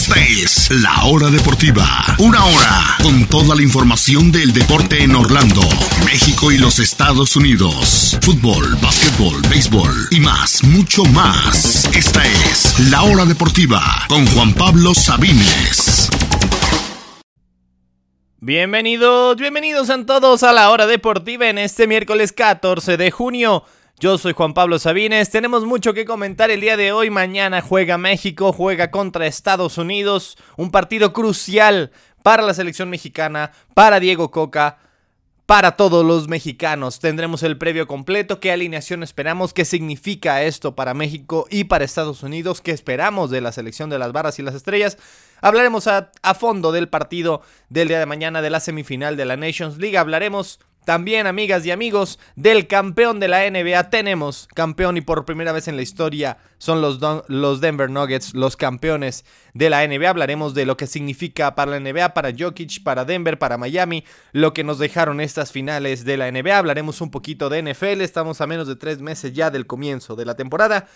Esta es La Hora Deportiva. Una hora con toda la información del deporte en Orlando, México y los Estados Unidos. Fútbol, básquetbol, béisbol y más, mucho más. Esta es La Hora Deportiva con Juan Pablo Sabines. Bienvenidos, bienvenidos a todos a La Hora Deportiva en este miércoles 14 de junio. Yo soy Juan Pablo Sabines, tenemos mucho que comentar el día de hoy. Mañana juega México, juega contra Estados Unidos, un partido crucial para la selección mexicana, para Diego Coca, para todos los mexicanos. Tendremos el previo completo, qué alineación esperamos, qué significa esto para México y para Estados Unidos, qué esperamos de la selección de las barras y las estrellas. Hablaremos a, a fondo del partido del día de mañana de la semifinal de la Nations League. Hablaremos también, amigas y amigos, del campeón de la NBA tenemos campeón y por primera vez en la historia son los, los Denver Nuggets los campeones de la NBA. Hablaremos de lo que significa para la NBA, para Jokic, para Denver, para Miami, lo que nos dejaron estas finales de la NBA. Hablaremos un poquito de NFL, estamos a menos de tres meses ya del comienzo de la temporada.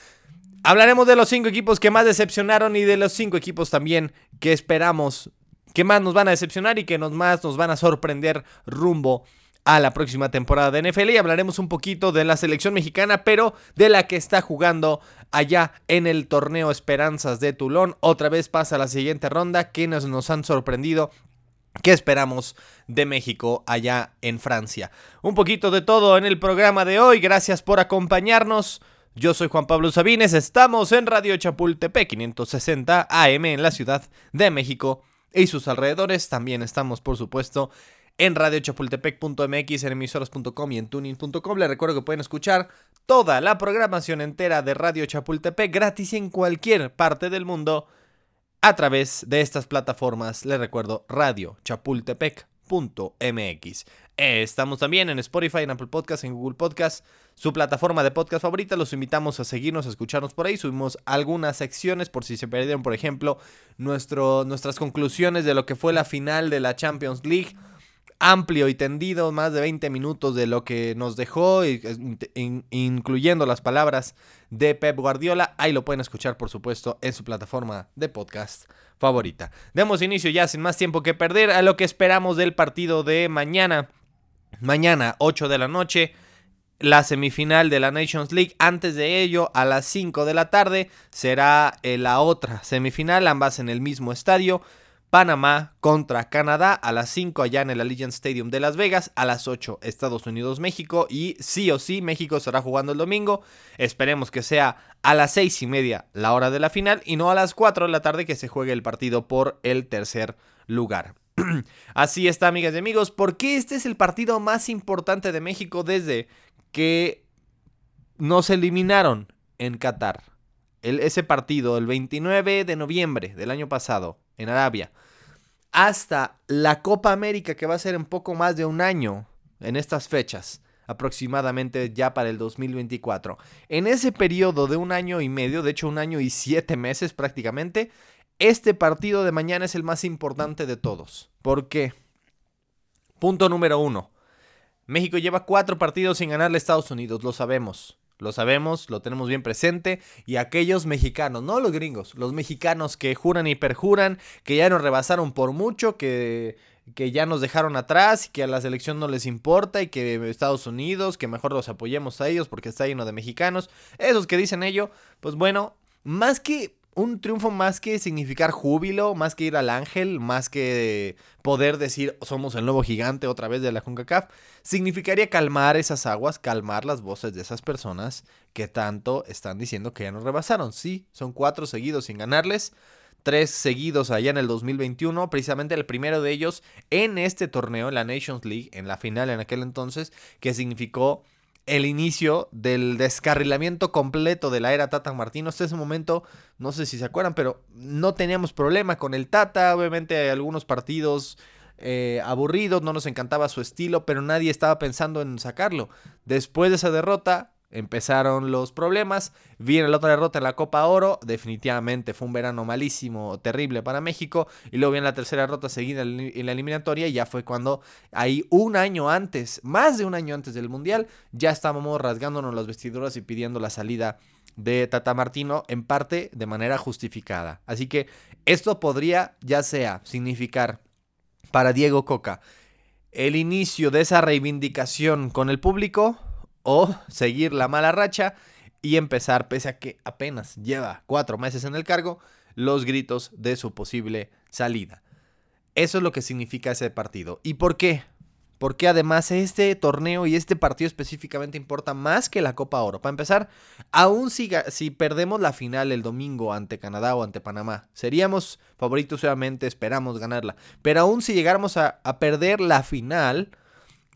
Hablaremos de los cinco equipos que más decepcionaron y de los cinco equipos también que esperamos que más nos van a decepcionar y que nos más nos van a sorprender rumbo a la próxima temporada de NFL y hablaremos un poquito de la selección mexicana, pero de la que está jugando allá en el torneo Esperanzas de Toulon. Otra vez pasa a la siguiente ronda, quienes nos han sorprendido ¿Qué esperamos de México allá en Francia? Un poquito de todo en el programa de hoy. Gracias por acompañarnos. Yo soy Juan Pablo Sabines. Estamos en Radio Chapultepec 560 AM en la Ciudad de México y sus alrededores. También estamos, por supuesto, en radiochapultepec.mx, en emisoras.com y en tuning.com. Les recuerdo que pueden escuchar toda la programación entera de Radio Chapultepec gratis en cualquier parte del mundo a través de estas plataformas. Les recuerdo radiochapultepec.mx. Estamos también en Spotify, en Apple Podcasts, en Google Podcasts, su plataforma de podcast favorita. Los invitamos a seguirnos, a escucharnos por ahí. Subimos algunas secciones por si se perdieron, por ejemplo, nuestras conclusiones de lo que fue la final de la Champions League amplio y tendido, más de 20 minutos de lo que nos dejó, incluyendo las palabras de Pep Guardiola. Ahí lo pueden escuchar, por supuesto, en su plataforma de podcast favorita. Demos inicio ya sin más tiempo que perder a lo que esperamos del partido de mañana. Mañana, 8 de la noche la semifinal de la Nations League. Antes de ello, a las 5 de la tarde, será eh, la otra semifinal, ambas en el mismo estadio. Panamá contra Canadá a las 5 allá en el Allegiant Stadium de Las Vegas, a las 8 Estados Unidos México y sí o sí México estará jugando el domingo. Esperemos que sea a las 6 y media la hora de la final y no a las 4 de la tarde que se juegue el partido por el tercer lugar. Así está, amigas y amigos, porque este es el partido más importante de México desde que nos eliminaron en Qatar. ese partido, el 29 de noviembre del año pasado, en Arabia, hasta la Copa América que va a ser en poco más de un año en estas fechas, aproximadamente ya para el 2024. En ese periodo de un año y medio, de hecho un año y siete meses prácticamente, este partido de mañana es el más importante de todos. ¿Por qué? Punto número uno. México lleva cuatro partidos sin ganarle a Estados Unidos, lo sabemos. Lo sabemos, lo tenemos bien presente. Y aquellos mexicanos, no los gringos, los mexicanos que juran y perjuran, que ya nos rebasaron por mucho, que, que ya nos dejaron atrás y que a la selección no les importa y que Estados Unidos, que mejor los apoyemos a ellos porque está lleno de mexicanos. Esos que dicen ello, pues bueno, más que un triunfo más que significar júbilo, más que ir al ángel, más que poder decir somos el nuevo gigante otra vez de la CONCACAF, significaría calmar esas aguas, calmar las voces de esas personas que tanto están diciendo que ya nos rebasaron. Sí, son cuatro seguidos sin ganarles, tres seguidos allá en el 2021, precisamente el primero de ellos en este torneo, en la Nations League, en la final en aquel entonces, que significó el inicio del descarrilamiento completo de la era Tata Martino. Hasta ese momento, no sé si se acuerdan, pero no teníamos problema con el Tata. Obviamente algunos partidos eh, aburridos, no nos encantaba su estilo, pero nadie estaba pensando en sacarlo. Después de esa derrota, empezaron los problemas. Viene la otra derrota en la Copa Oro. Definitivamente fue un verano malísimo, terrible para México. Y luego viene la tercera derrota seguida en la eliminatoria. Y ya fue cuando ahí un año antes, más de un año antes del Mundial, ya estábamos rasgándonos las vestiduras y pidiendo la salida de Tata Martino, en parte de manera justificada. Así que esto podría ya sea significar para Diego Coca el inicio de esa reivindicación con el público o seguir la mala racha y empezar, pese a que apenas lleva cuatro meses en el cargo, los gritos de su posible salida. Eso es lo que significa ese partido. ¿Y por qué? Porque además este torneo y este partido específicamente importa más que la Copa Oro. Para empezar, aún si, si perdemos la final el domingo ante Canadá o ante Panamá, seríamos favoritos obviamente, esperamos ganarla. Pero aún si llegáramos a, a perder la final,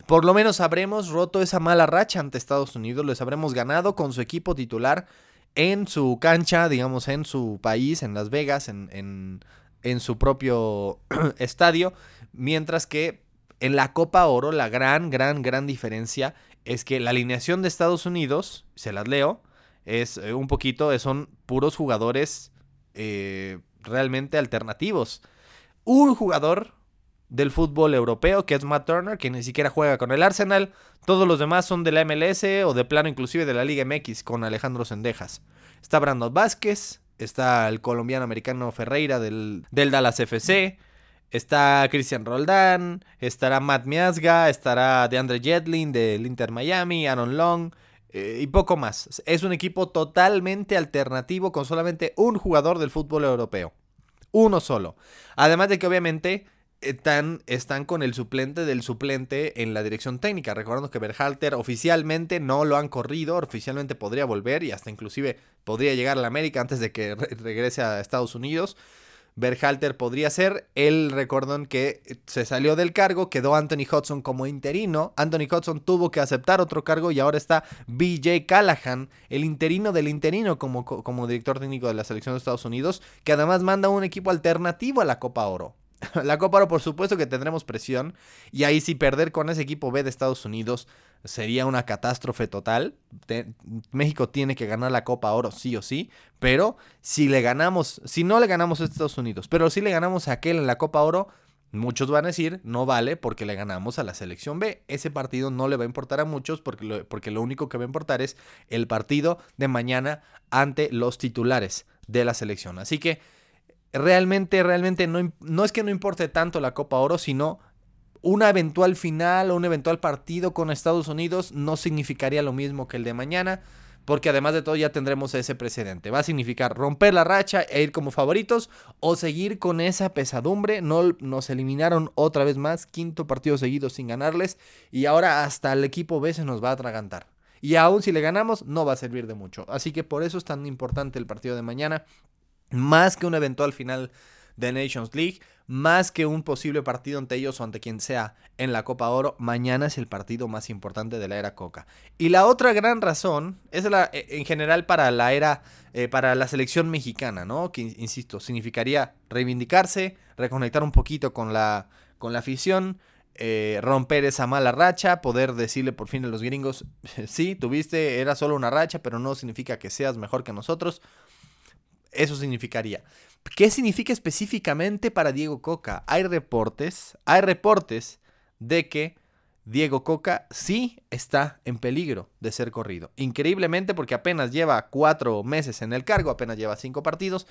por lo menos habremos roto esa mala racha ante Estados Unidos, les habremos ganado con su equipo titular en su cancha, digamos, en su país, en Las Vegas, en, en, su propio estadio, mientras que en la Copa Oro la gran, gran, gran diferencia es que la alineación de Estados Unidos, se las leo, es eh, un poquito, son puros jugadores eh, realmente alternativos. Un jugador del fútbol europeo, que es Matt Turner, que ni siquiera juega con el Arsenal. Todos los demás son de la MLS o de plano inclusive de la Liga MX con Alejandro Sendejas. Está Brandon Vázquez, está el colombiano americano Ferreira del, del Dallas FC, está Cristian Roldán, estará Matt Miasga, estará DeAndre Jetlin del Inter Miami, Aaron Long eh, y poco más. Es un equipo totalmente alternativo con solamente un jugador del fútbol europeo. Uno solo. Además de que obviamente están, están con el suplente del suplente en la dirección técnica. Recordando que Berhalter oficialmente no lo han corrido, oficialmente podría volver y hasta inclusive podría llegar a la América antes de que regrese a Estados Unidos. Berhalter podría ser. El recordón que se salió del cargo, quedó Anthony Hudson como interino. Anthony Hudson tuvo que aceptar otro cargo y ahora está BJ Callahan, el interino del interino como, como director técnico de la selección de Estados Unidos, que además manda un equipo alternativo a la Copa Oro. La Copa Oro, por supuesto que tendremos presión. Y ahí si perder con ese equipo B de Estados Unidos sería una catástrofe total. México tiene que ganar la Copa Oro sí o sí. Pero si le ganamos, si no le ganamos a Estados Unidos, pero si le ganamos a aquel en la Copa Oro, muchos van a decir, no vale porque le ganamos a la selección B. Ese partido no le va a importar a muchos porque porque lo único que va a importar es el partido de mañana ante los titulares de la selección. Así que realmente, realmente no, no es que no importe tanto la Copa Oro, sino una eventual final o un eventual partido con Estados Unidos no significaría lo mismo que el de mañana, porque además de todo ya tendremos ese precedente. Va a significar romper la racha e ir como favoritos o seguir con esa pesadumbre. No nos eliminaron otra vez más, quinto partido seguido sin ganarles y ahora hasta el equipo B se nos va a atragantar. Y aún si le ganamos, no va a servir de mucho. Así que por eso es tan importante el partido de mañana más que un eventual final de Nations League, más que un posible partido ante ellos o ante quien sea en la Copa Oro, mañana es el partido más importante de la era Coca. Y la otra gran razón es la, e, en general para la era, eh, para la selección mexicana, ¿no? Que, insisto, significaría reivindicarse, reconectar un poquito con la, con la afición, eh, romper esa mala racha, poder decirle por fin a los gringos, sí, tuviste, era solo una racha, pero no significa que seas mejor que nosotros. Eso significaría. ¿Qué significa específicamente para Diego Coca? Hay reportes, hay reportes de que Diego Coca sí está en peligro de ser corrido. Increíblemente porque apenas lleva cuatro meses en el cargo, apenas lleva cinco partidos,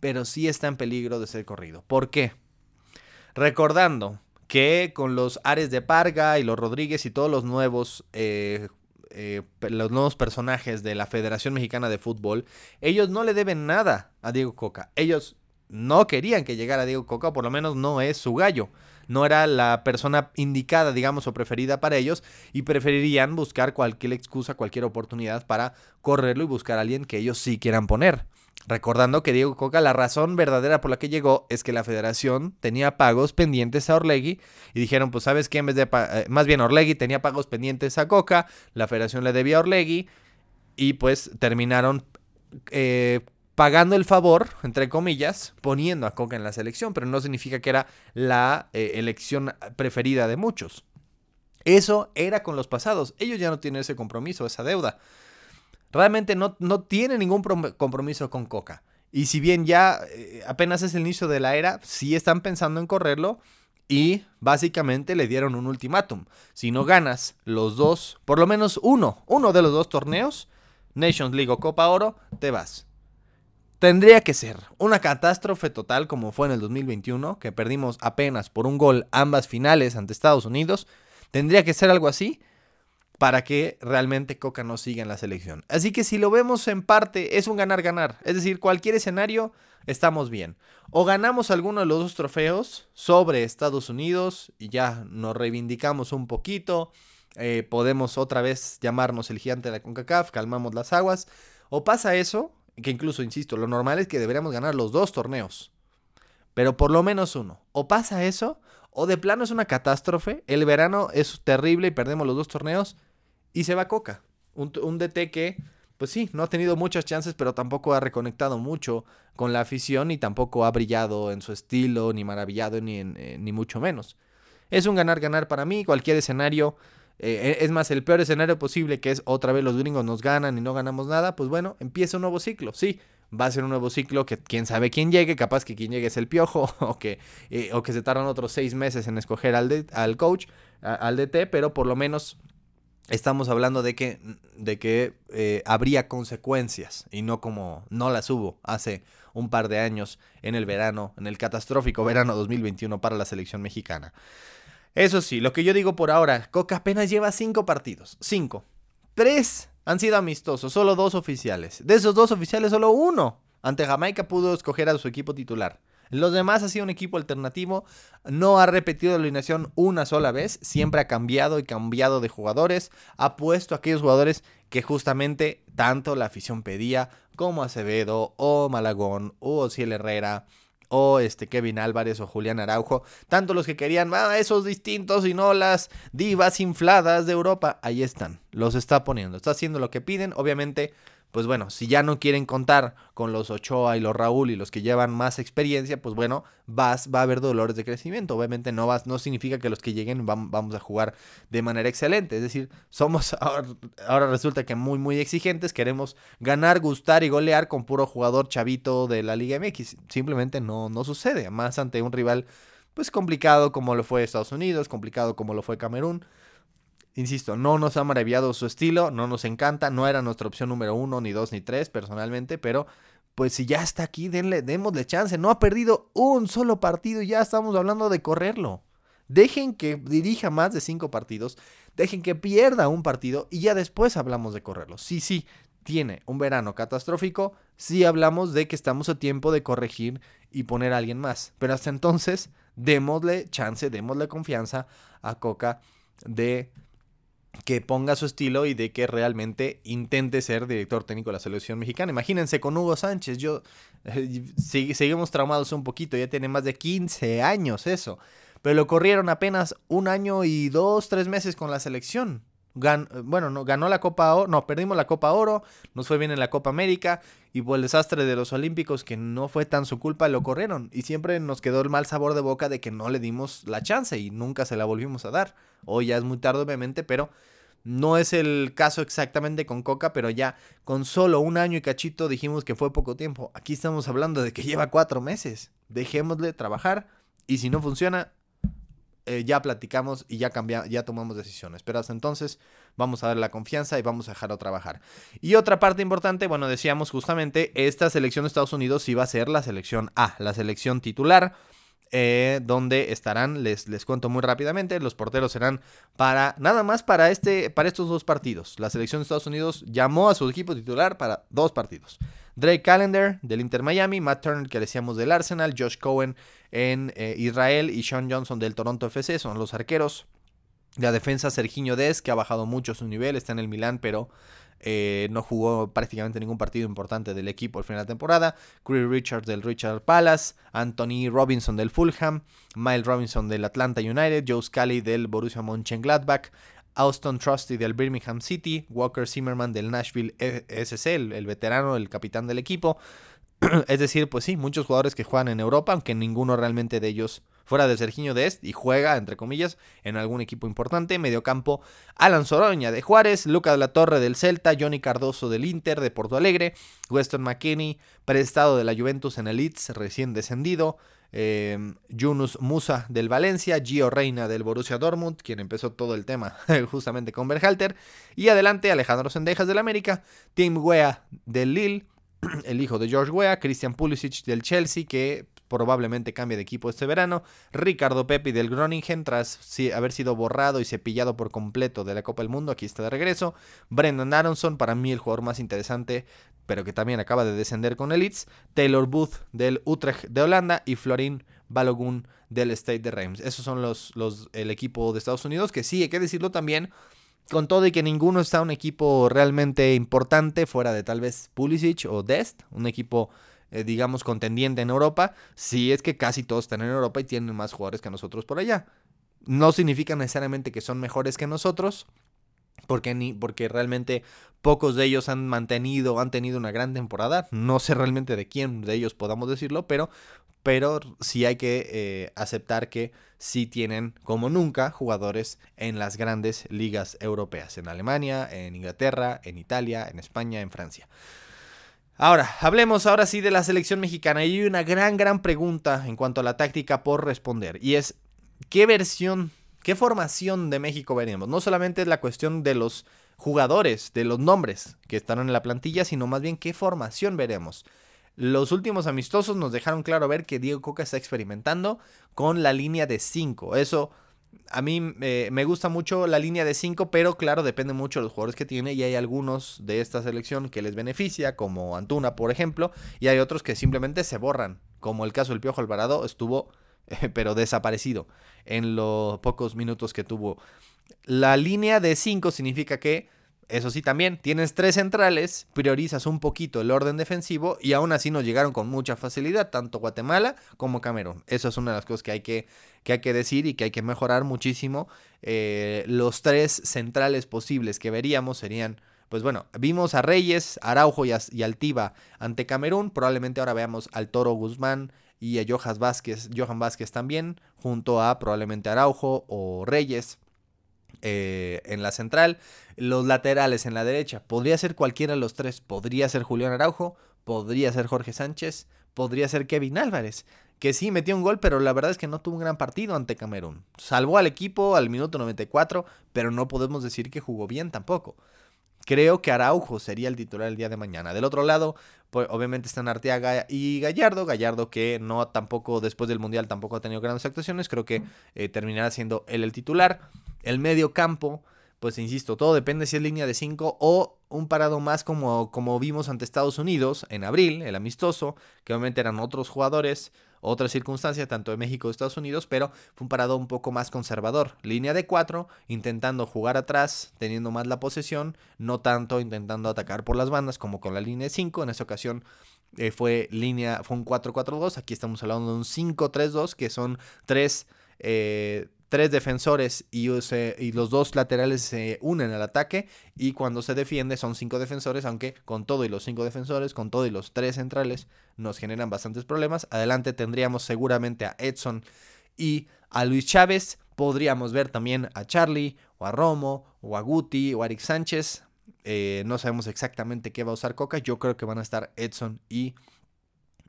pero sí está en peligro de ser corrido. ¿Por qué? Recordando que con los Ares de Parga y los Rodríguez y todos los nuevos eh, eh, los nuevos personajes de la Federación Mexicana de Fútbol, ellos no le deben nada a Diego Coca. Ellos no querían que llegara Diego Coca, o por lo menos no es su gallo. No era la persona indicada, digamos, o preferida para ellos, y preferirían buscar cualquier excusa, cualquier oportunidad para correrlo y buscar a alguien que ellos sí quieran poner. Recordando que Diego Coca, la razón verdadera por la que llegó es que la federación tenía pagos pendientes a Orlegui y dijeron, pues sabes qué, en vez de, eh, más bien Orlegui tenía pagos pendientes a Coca, la federación le debía a Orlegui y pues terminaron eh, pagando el favor, entre comillas, poniendo a Coca en la selección, pero no significa que era la eh, elección preferida de muchos. Eso era con los pasados, ellos ya no tienen ese compromiso, esa deuda realmente no, no tiene ningún compromiso con Coca. Y si bien ya eh, apenas es el inicio de la era, sí están pensando en correrlo y básicamente le dieron un ultimátum. Si no ganas los dos, por lo menos uno, uno de los dos torneos, Nations League o Copa Oro, te vas. Tendría que ser una catástrofe total como fue en el 2021, que perdimos apenas por un gol ambas finales ante Estados Unidos. Tendría que ser algo así para que realmente Coca no siga en la selección. Así que si lo vemos en parte, es un ganar-ganar. Es decir, cualquier escenario, estamos bien. O ganamos alguno de los dos trofeos sobre Estados Unidos y ya nos reivindicamos un poquito. Eh, podemos otra vez llamarnos el gigante de la CONCACAF, calmamos las aguas. O pasa eso, que incluso, insisto, lo normal es que deberíamos ganar los dos torneos. Pero por lo menos uno. O pasa eso, o de plano es una catástrofe. El verano es terrible y perdemos los dos torneos. Y se va Coca. Un, un DT que, pues sí, no ha tenido muchas chances, pero tampoco ha reconectado mucho con la afición y tampoco ha brillado en su estilo, ni maravillado, ni, eh, ni mucho menos. Es un ganar-ganar para mí. Cualquier escenario eh, es más, el peor escenario posible, que es otra vez los gringos nos ganan y no ganamos nada, pues bueno, empieza un nuevo ciclo. Sí, va a ser un nuevo ciclo que quién sabe quién llegue, capaz que quien llegue es el piojo, o que, eh, o que se tardan otros seis meses en escoger al, al coach, al DT, pero por lo menos estamos hablando de que, de que eh, habría consecuencias y no como no las hubo hace un par de años en el verano, en el catastrófico verano 2021 para la selección mexicana. Eso sí, lo que yo digo por ahora, Coca apenas lleva cinco partidos. Cinco. Tres han sido amistosos, solo dos oficiales. De esos dos oficiales, solo uno ante Jamaica pudo escoger a su equipo titular. Los demás ha sido un equipo alternativo, no ha repetido la alineación una sola vez, siempre ha cambiado y cambiado de jugadores, ha puesto a aquellos jugadores que justamente tanto la afición pedía, como Acevedo o Malagón o Ciel Herrera o este Kevin Álvarez o Julián Araujo, tanto los que querían ah, esos distintos y no las divas infladas de Europa, ahí están, los está poniendo, está haciendo lo que piden, obviamente pues bueno, si ya no quieren contar con los Ochoa y los Raúl y los que llevan más experiencia, pues bueno, vas, va a haber dolores de crecimiento. Obviamente no, vas, no significa que los que lleguen vamos a jugar de manera excelente. Es decir, somos ahora, resulta que muy, muy exigentes, queremos ganar, gustar y golear con puro jugador chavito de la Liga MX. Simplemente no, no sucede, más ante un rival pues complicado como lo fue Estados Unidos, complicado como lo fue Camerún. Insisto, no nos ha maraviado su estilo, no nos encanta, no era nuestra opción número uno, ni dos, ni tres personalmente, pero pues si ya está aquí, denle, démosle chance. No ha perdido un solo partido y ya estamos hablando de correrlo. Dejen que dirija más de cinco partidos, dejen que pierda un partido y ya después hablamos de correrlo. Sí, sí, tiene un verano catastrófico, sí hablamos de que estamos a tiempo de corregir y poner a alguien más. Pero hasta entonces, démosle chance, démosle confianza a Coca de que ponga su estilo y de que realmente intente ser director técnico de la selección mexicana. Imagínense con Hugo Sánchez, yo eh, seguimos traumados un poquito, ya tiene más de 15 años eso, pero lo corrieron apenas un año y dos, tres meses con la selección. Bueno, no, ganó la Copa Oro, no, perdimos la Copa Oro, nos fue bien en la Copa América y por el desastre de los Olímpicos, que no fue tan su culpa, lo corrieron. Y siempre nos quedó el mal sabor de boca de que no le dimos la chance y nunca se la volvimos a dar. Hoy ya es muy tarde, obviamente, pero no es el caso exactamente con Coca, pero ya con solo un año y cachito dijimos que fue poco tiempo. Aquí estamos hablando de que lleva cuatro meses. Dejémosle trabajar y si no funciona, eh, ya platicamos y ya cambiamos, ya tomamos decisiones. Pero hasta entonces vamos a dar la confianza y vamos a dejarlo trabajar. Y otra parte importante, bueno, decíamos justamente, esta selección de Estados Unidos va a ser la selección A, la selección titular. Eh, donde estarán, les, les cuento muy rápidamente, los porteros serán para, nada más para, este, para estos dos partidos. La selección de Estados Unidos llamó a su equipo titular para dos partidos. Drake Callender del Inter Miami, Matt Turner que decíamos del Arsenal, Josh Cohen en eh, Israel y Sean Johnson del Toronto FC son los arqueros. La defensa Serginho Des que ha bajado mucho su nivel, está en el Milán, pero eh, no jugó prácticamente ningún partido importante del equipo al final de la temporada. Chris Richards del Richard Palace, Anthony Robinson del Fulham, Miles Robinson del Atlanta United, Joe Scully del Borussia Mönchengladbach, Austin Trusty del Birmingham City, Walker Zimmerman del Nashville SC, el, veterano, el capitán del equipo. es decir, pues sí, muchos jugadores que juegan en Europa, aunque ninguno realmente de ellos fuera de Serginho Dest y juega, entre comillas, en algún equipo importante. Mediocampo, Alan Soroña de Juárez, Luca de la Torre del Celta, Johnny Cardoso del Inter de Porto Alegre, Weston McKinney, prestado de la Juventus en el Leeds, recién descendido, eh, Yunus Musa del Valencia, Gio Reina del Borussia Dortmund, quien empezó todo el tema justamente con Berhalter, y adelante Alejandro Sendejas del América, Tim Wea del Lille, el hijo de George Wea, Christian Pulisic del Chelsea, que probablemente cambie de equipo este verano, Ricardo Pepi del Groningen tras haber sido borrado y cepillado por completo de la Copa del Mundo, aquí está de regreso, Brendan Aronson, para mí el jugador más interesante pero que también acaba de descender con el Leeds, Taylor Booth del Utrecht de Holanda y Florin Balogun del State de Reims. Esos son los, los, el equipo de Estados Unidos, que sí, hay que decirlo también, con todo y que ninguno está un equipo realmente importante, fuera de tal vez Pulisic o Dest, un equipo, eh, digamos, contendiente en Europa, sí es que casi todos están en Europa y tienen más jugadores que nosotros por allá. No significa necesariamente que son mejores que nosotros, porque, ni, porque realmente pocos de ellos han mantenido, han tenido una gran temporada. No sé realmente de quién de ellos podamos decirlo, pero, pero sí hay que eh, aceptar que sí tienen, como nunca, jugadores en las grandes ligas europeas, en Alemania, en Inglaterra, en Italia, en España, en Francia. Ahora, hablemos ahora sí de la selección mexicana. Y hay una gran, gran pregunta en cuanto a la táctica por responder. Y es, ¿qué versión ¿Qué formación de México veríamos? No solamente es la cuestión de los jugadores, de los nombres que están en la plantilla, sino más bien qué formación veremos. Los últimos amistosos nos dejaron claro ver que Diego Coca está experimentando con la línea de 5. Eso a mí eh, me gusta mucho la línea de 5, pero claro, depende mucho de los jugadores que tiene y hay algunos de esta selección que les beneficia, como Antuna, por ejemplo, y hay otros que simplemente se borran, como el caso del Piojo Alvarado estuvo pero desaparecido en los pocos minutos que tuvo. La línea de 5 significa que, eso sí también, tienes tres centrales, priorizas un poquito el orden defensivo y aún así nos llegaron con mucha facilidad, tanto Guatemala como Camerún. Eso es una de las cosas que hay que, que, hay que decir y que hay que mejorar muchísimo. Eh, los tres centrales posibles que veríamos serían pues bueno, vimos a Reyes, Araujo y, y Altiva ante Camerún. Probablemente ahora veamos al Toro Guzmán y a Johan Vázquez, Johan Vázquez también, junto a probablemente Araujo o Reyes. Eh, en la central, los laterales en la derecha, podría ser cualquiera de los tres, podría ser Julián Araujo, podría ser Jorge Sánchez, podría ser Kevin Álvarez, que sí metió un gol, pero la verdad es que no tuvo un gran partido ante Camerún. Salvó al equipo al minuto 94, pero no podemos decir que jugó bien tampoco. Creo que Araujo sería el titular el día de mañana. Del otro lado, pues obviamente están Arteaga y Gallardo. Gallardo que no tampoco, después del Mundial, tampoco ha tenido grandes actuaciones. Creo que eh, terminará siendo él el titular. El medio campo, pues insisto, todo depende si es línea de 5 o un parado más como, como vimos ante Estados Unidos en abril, el amistoso, que obviamente eran otros jugadores, otra circunstancia, tanto de México como de Estados Unidos, pero fue un parado un poco más conservador. Línea de 4, intentando jugar atrás, teniendo más la posesión, no tanto intentando atacar por las bandas como con la línea de 5. En esa ocasión eh, fue línea, fue un 4-4-2. Aquí estamos hablando de un 5-3-2, que son tres. Eh, tres defensores y, los dos laterales se unen al ataque y cuando se defiende son cinco defensores, aunque con todo y los cinco defensores, con todo y los tres centrales nos generan bastantes problemas. Adelante tendríamos seguramente a Edson y a Luis Chávez. Podríamos ver también a Charlie o a Romo o a Guti o a Eric Sánchez. Eh, no sabemos exactamente qué va a usar Coca. Yo creo que van a estar Edson y,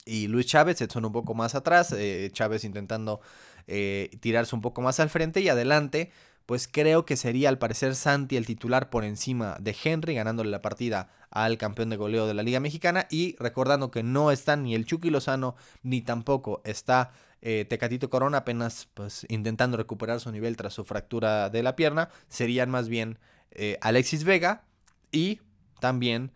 y Luis Chávez. Edson un poco más atrás. Eh, Chávez intentando eh, tirarse un poco más al frente y adelante, pues creo que sería al parecer Santi el titular por encima de Henry, ganándole la partida al campeón de goleo de la Liga Mexicana. Y recordando que no está ni el Chucky Lozano ni tampoco está eh, Tecatito Corona apenas pues intentando recuperar su nivel tras su fractura de la pierna, serían más bien eh, Alexis Vega y también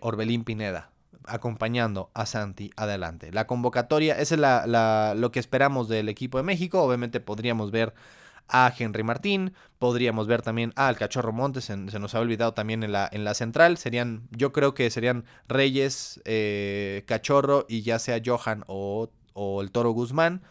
Orbelín Pineda acompañando a Santi adelante. La convocatoria, es lo que esperamos del equipo de México. Obviamente podríamos ver a Henry Martín, podríamos ver también al Cachorro Montes, se, nos ha olvidado también en la, en la central. Serían, yo creo que serían Reyes, eh, Cachorro y ya sea Johan o, o el Toro Guzmán.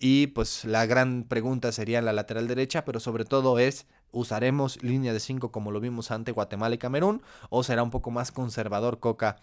Y pues la gran pregunta sería en la lateral derecha, pero sobre todo es ¿Usaremos línea de 5 como lo vimos ante Guatemala y Camerún? ¿O será un poco más conservador Coca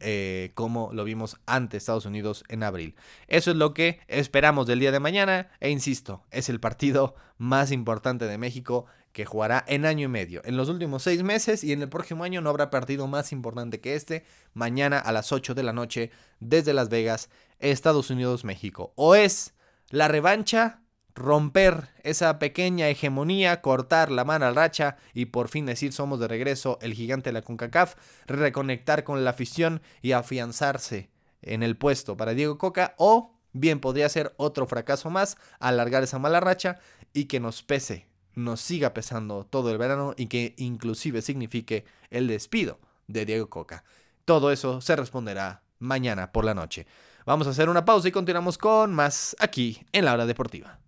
eh, como lo vimos ante Estados Unidos en abril? Eso es lo que esperamos del día de mañana e insisto, es el partido más importante de México que jugará en año y medio. En los últimos seis meses y en el próximo año no habrá partido más importante que este. Mañana a las 8 de la noche desde Las Vegas, Estados Unidos, México. O es la revancha romper esa pequeña hegemonía, cortar la mano al racha y por fin decir somos de regreso el gigante de la CONCACAF, reconectar con la afición y afianzarse en el puesto para Diego Coca o bien podría ser otro fracaso más, alargar esa mala racha y que nos pese, nos siga pesando todo el verano y que inclusive signifique el despido de Diego Coca. Todo eso se responderá mañana por la noche. Vamos a hacer una pausa y continuamos con más aquí en la hora deportiva.